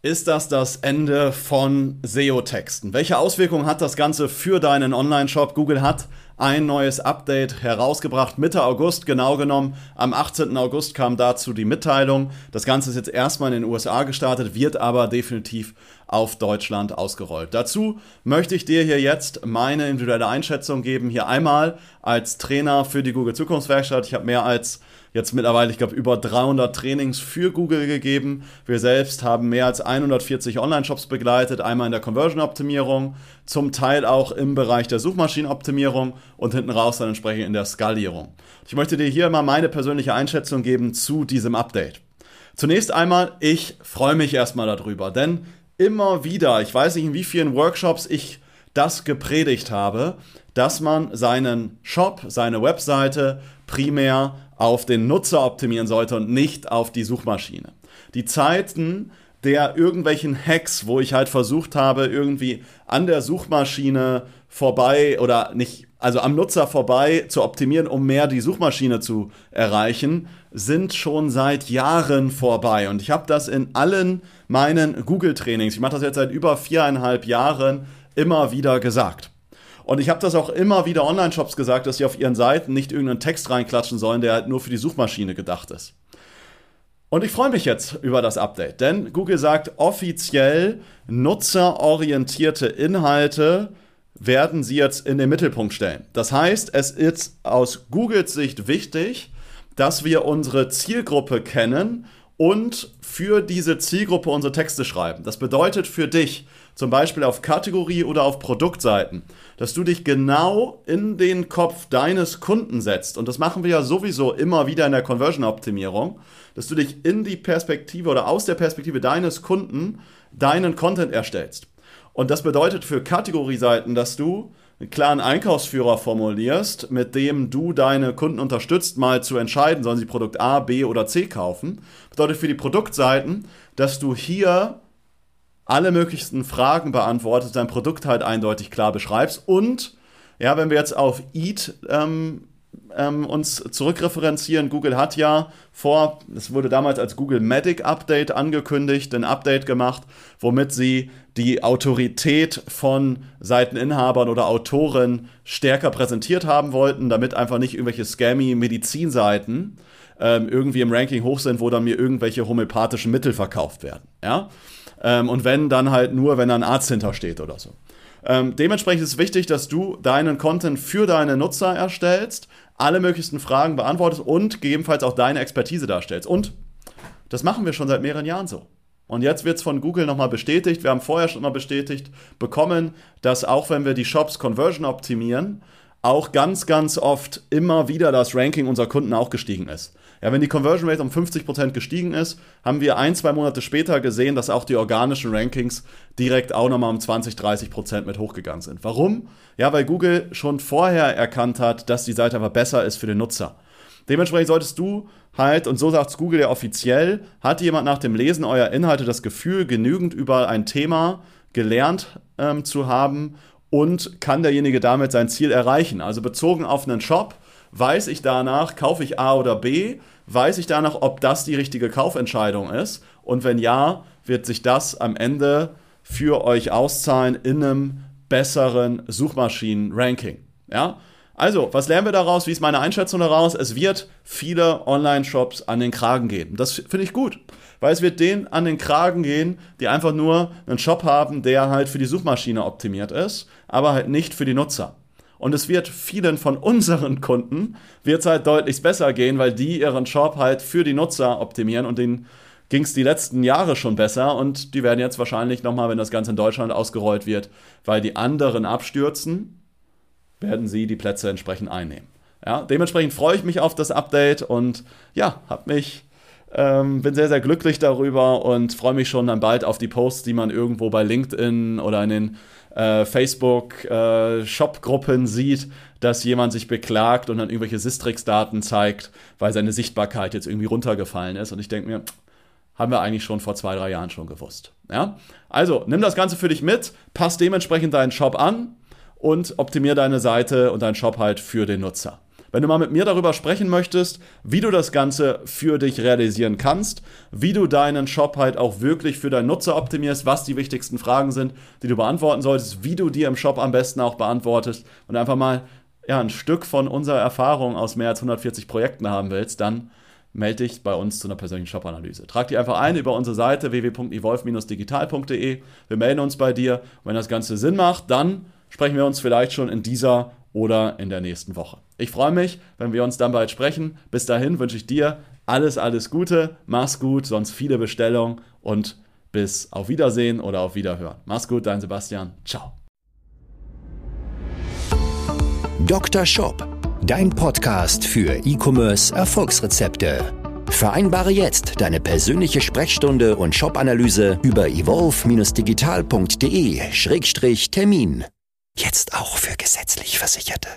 Ist das das Ende von SEO-Texten? Welche Auswirkungen hat das Ganze für deinen Online-Shop? Google hat ein neues Update herausgebracht, Mitte August genau genommen. Am 18. August kam dazu die Mitteilung. Das Ganze ist jetzt erstmal in den USA gestartet, wird aber definitiv auf Deutschland ausgerollt. Dazu möchte ich dir hier jetzt meine individuelle Einschätzung geben. Hier einmal als Trainer für die Google Zukunftswerkstatt. Ich habe mehr als jetzt mittlerweile, ich glaube, über 300 Trainings für Google gegeben. Wir selbst haben mehr als 140 Online-Shops begleitet, einmal in der Conversion-Optimierung, zum Teil auch im Bereich der Suchmaschinenoptimierung und hinten raus dann entsprechend in der Skalierung. Ich möchte dir hier mal meine persönliche Einschätzung geben zu diesem Update. Zunächst einmal, ich freue mich erstmal darüber, denn immer wieder, ich weiß nicht in wie vielen Workshops ich das gepredigt habe, dass man seinen Shop, seine Webseite primär auf den Nutzer optimieren sollte und nicht auf die Suchmaschine. Die Zeiten der irgendwelchen Hacks, wo ich halt versucht habe, irgendwie an der Suchmaschine vorbei oder nicht, also am Nutzer vorbei zu optimieren, um mehr die Suchmaschine zu erreichen, sind schon seit Jahren vorbei. Und ich habe das in allen meinen Google-Trainings, ich mache das jetzt seit über viereinhalb Jahren, immer wieder gesagt. Und ich habe das auch immer wieder Online-Shops gesagt, dass sie auf ihren Seiten nicht irgendeinen Text reinklatschen sollen, der halt nur für die Suchmaschine gedacht ist. Und ich freue mich jetzt über das Update, denn Google sagt offiziell, nutzerorientierte Inhalte werden sie jetzt in den Mittelpunkt stellen. Das heißt, es ist aus Googles Sicht wichtig, dass wir unsere Zielgruppe kennen und für diese Zielgruppe unsere Texte schreiben. Das bedeutet für dich, zum Beispiel auf Kategorie oder auf Produktseiten, dass du dich genau in den Kopf deines Kunden setzt. Und das machen wir ja sowieso immer wieder in der Conversion-Optimierung, dass du dich in die Perspektive oder aus der Perspektive deines Kunden deinen Content erstellst. Und das bedeutet für Kategorieseiten, dass du einen klaren Einkaufsführer formulierst, mit dem du deine Kunden unterstützt, mal zu entscheiden, sollen sie Produkt A, B oder C kaufen. Bedeutet für die Produktseiten, dass du hier alle möglichsten Fragen beantwortest, dein Produkt halt eindeutig klar beschreibst und ja, wenn wir jetzt auf Eat ähm, ähm, uns zurückreferenzieren, Google hat ja vor, es wurde damals als Google Medic Update angekündigt, ein Update gemacht, womit sie die Autorität von Seiteninhabern oder Autoren stärker präsentiert haben wollten, damit einfach nicht irgendwelche scammy Medizinseiten ähm, irgendwie im Ranking hoch sind, wo dann mir irgendwelche homöopathischen Mittel verkauft werden. Ja? Ähm, und wenn, dann halt nur, wenn da ein Arzt hintersteht oder so. Ähm, dementsprechend ist es wichtig, dass du deinen Content für deine Nutzer erstellst, alle möglichsten Fragen beantwortest und gegebenenfalls auch deine Expertise darstellst. Und das machen wir schon seit mehreren Jahren so. Und jetzt wird es von Google nochmal bestätigt. Wir haben vorher schon mal bestätigt bekommen, dass auch wenn wir die Shops Conversion optimieren, auch ganz, ganz oft immer wieder das Ranking unserer Kunden auch gestiegen ist. Ja, wenn die Conversion Rate um 50% gestiegen ist, haben wir ein, zwei Monate später gesehen, dass auch die organischen Rankings direkt auch nochmal um 20, 30% mit hochgegangen sind. Warum? Ja, weil Google schon vorher erkannt hat, dass die Seite einfach besser ist für den Nutzer. Dementsprechend solltest du halt, und so sagt Google ja offiziell, hat jemand nach dem Lesen eurer Inhalte das Gefühl, genügend über ein Thema gelernt ähm, zu haben und kann derjenige damit sein Ziel erreichen. Also bezogen auf einen Shop Weiß ich danach, kaufe ich A oder B? Weiß ich danach, ob das die richtige Kaufentscheidung ist? Und wenn ja, wird sich das am Ende für euch auszahlen in einem besseren Suchmaschinen-Ranking. Ja? Also, was lernen wir daraus? Wie ist meine Einschätzung daraus? Es wird viele Online-Shops an den Kragen gehen. Das finde ich gut, weil es wird denen an den Kragen gehen, die einfach nur einen Shop haben, der halt für die Suchmaschine optimiert ist, aber halt nicht für die Nutzer. Und es wird vielen von unseren Kunden wird halt deutlich besser gehen, weil die ihren Shop halt für die Nutzer optimieren und denen ging es die letzten Jahre schon besser und die werden jetzt wahrscheinlich nochmal, wenn das Ganze in Deutschland ausgerollt wird, weil die anderen abstürzen, werden sie die Plätze entsprechend einnehmen. Ja, dementsprechend freue ich mich auf das Update und ja, habe mich Ähm, bin sehr, sehr glücklich darüber und freue mich schon dann bald auf die Posts, die man irgendwo bei LinkedIn oder in den äh, Facebook-Shop-Gruppen äh, sieht, dass jemand sich beklagt und dann irgendwelche Sistrix-Daten zeigt, weil seine Sichtbarkeit jetzt irgendwie runtergefallen ist. Und ich denke mir, haben wir eigentlich schon vor zwei, drei Jahren schon gewusst. Ja? Also, nimm das Ganze für dich mit, pass dementsprechend deinen Shop an und optimier deine Seite und deinen Shop halt für den Nutzer. Wenn du mal mit mir darüber sprechen möchtest, wie du das Ganze für dich realisieren kannst, wie du deinen Shop halt auch wirklich für deinen Nutzer optimierst, was die wichtigsten Fragen sind, die du beantworten solltest, wie du dir im Shop am besten auch beantwortest und einfach mal ja, ein Stück von unserer Erfahrung aus mehr als 140 Projekten haben willst, dann melde dich bei uns zu einer persönlichen Shop-Analyse. Trag dich einfach ein über unsere Seite www.evolve-digital.de. Wir melden uns bei dir. wenn das Ganze Sinn macht, dann sprechen wir uns vielleicht schon in dieser oder in der nächsten Woche. Ich freue mich, wenn wir uns dann bald sprechen. Bis dahin wünsche ich dir alles, alles Gute. Mach's gut, sonst viele Bestellungen und bis auf Wiedersehen oder auf Wiederhören. Mach's gut, dein Sebastian. Ciao. Dr. Shop, dein Podcast für E-Commerce Erfolgsrezepte. Vereinbare jetzt deine persönliche Sprechstunde und Shop-Analyse über evolve-digital.de-termin. Jetzt auch für gesetzlich Versicherte.